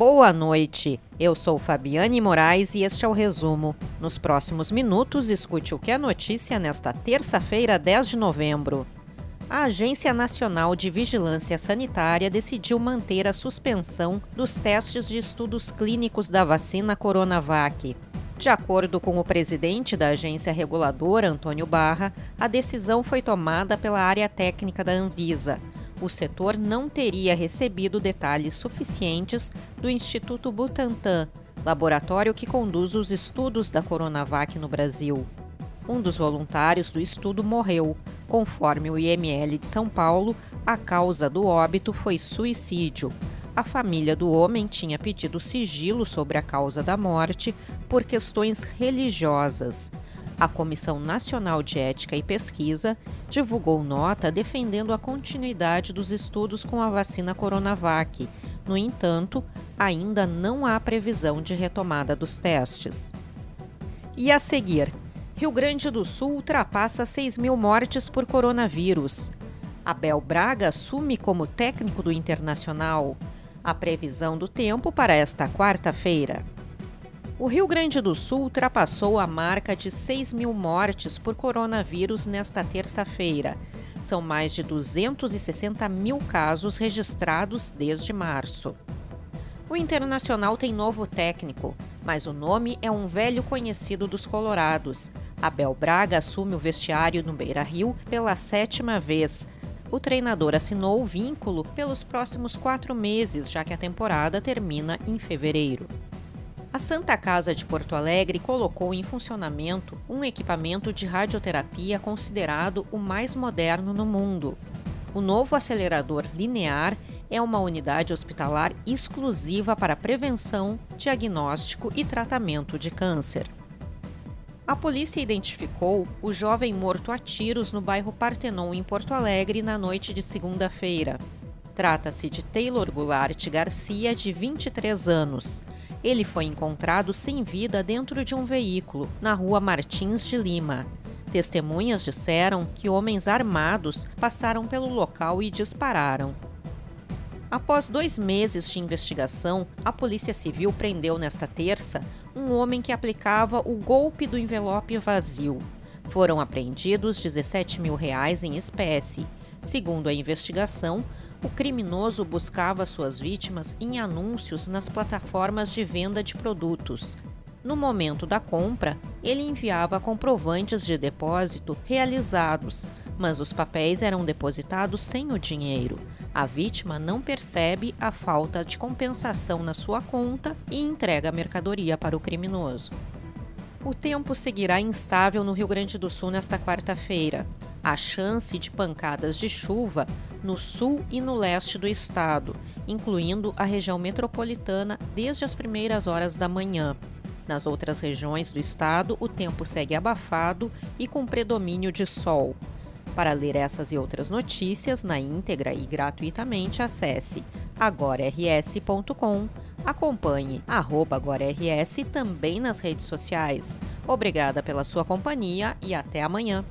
Boa noite. Eu sou Fabiane Moraes e este é o resumo. Nos próximos minutos, escute o que é notícia nesta terça-feira, 10 de novembro. A Agência Nacional de Vigilância Sanitária decidiu manter a suspensão dos testes de estudos clínicos da vacina Coronavac. De acordo com o presidente da agência reguladora, Antônio Barra, a decisão foi tomada pela área técnica da Anvisa o setor não teria recebido detalhes suficientes do Instituto Butantan, laboratório que conduz os estudos da Coronavac no Brasil. Um dos voluntários do estudo morreu. Conforme o IML de São Paulo, a causa do óbito foi suicídio. A família do homem tinha pedido sigilo sobre a causa da morte por questões religiosas. A Comissão Nacional de Ética e Pesquisa divulgou nota defendendo a continuidade dos estudos com a vacina Coronavac. No entanto, ainda não há previsão de retomada dos testes. E a seguir, Rio Grande do Sul ultrapassa 6 mil mortes por coronavírus. Abel Braga assume como técnico do Internacional. A previsão do tempo para esta quarta-feira. O Rio Grande do Sul ultrapassou a marca de 6 mil mortes por coronavírus nesta terça-feira. São mais de 260 mil casos registrados desde março. O Internacional tem novo técnico, mas o nome é um velho conhecido dos Colorados. Abel Braga assume o vestiário no Beira Rio pela sétima vez. O treinador assinou o vínculo pelos próximos quatro meses, já que a temporada termina em fevereiro. A Santa Casa de Porto Alegre colocou em funcionamento um equipamento de radioterapia considerado o mais moderno no mundo. O novo acelerador linear é uma unidade hospitalar exclusiva para prevenção, diagnóstico e tratamento de câncer. A polícia identificou o jovem morto a tiros no bairro Partenon, em Porto Alegre, na noite de segunda-feira. Trata-se de Taylor Goulart Garcia, de 23 anos. Ele foi encontrado sem vida dentro de um veículo, na rua Martins de Lima. Testemunhas disseram que homens armados passaram pelo local e dispararam. Após dois meses de investigação, a Polícia Civil prendeu nesta terça um homem que aplicava o golpe do envelope vazio. Foram apreendidos 17 mil reais em espécie. Segundo a investigação, o criminoso buscava suas vítimas em anúncios nas plataformas de venda de produtos. No momento da compra, ele enviava comprovantes de depósito realizados, mas os papéis eram depositados sem o dinheiro. A vítima não percebe a falta de compensação na sua conta e entrega a mercadoria para o criminoso. O tempo seguirá instável no Rio Grande do Sul nesta quarta-feira. A chance de pancadas de chuva no sul e no leste do estado, incluindo a região metropolitana desde as primeiras horas da manhã. Nas outras regiões do estado, o tempo segue abafado e com predomínio de sol. Para ler essas e outras notícias na íntegra e gratuitamente, acesse agorars.com. Acompanhe AgoraRS também nas redes sociais. Obrigada pela sua companhia e até amanhã.